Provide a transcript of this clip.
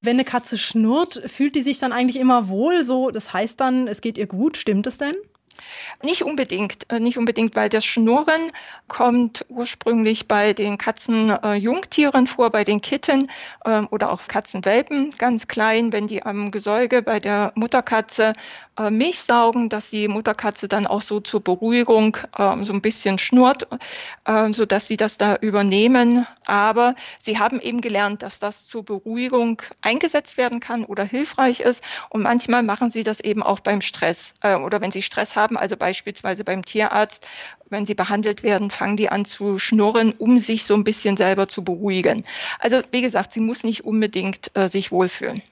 Wenn eine Katze schnurrt, fühlt die sich dann eigentlich immer wohl? So, das heißt dann, es geht ihr gut. Stimmt es denn? Nicht unbedingt, äh, nicht unbedingt, weil das Schnurren kommt ursprünglich bei den Katzenjungtieren äh, vor, bei den Kitten äh, oder auch Katzenwelpen ganz klein, wenn die am Gesäuge bei der Mutterkatze äh, Milch saugen, dass die Mutterkatze dann auch so zur Beruhigung äh, so ein bisschen schnurrt, äh, so dass sie das da übernehmen. Aber sie haben eben gelernt, dass das zur Beruhigung eingesetzt werden kann oder hilfreich ist. Und manchmal machen sie das eben auch beim Stress äh, oder wenn sie Stress haben, also beispielsweise beim Tierarzt, wenn sie behandelt werden, fangen die an zu schnurren, um sich so ein bisschen selber zu beruhigen. Also wie gesagt, sie muss nicht unbedingt äh, sich wohlfühlen.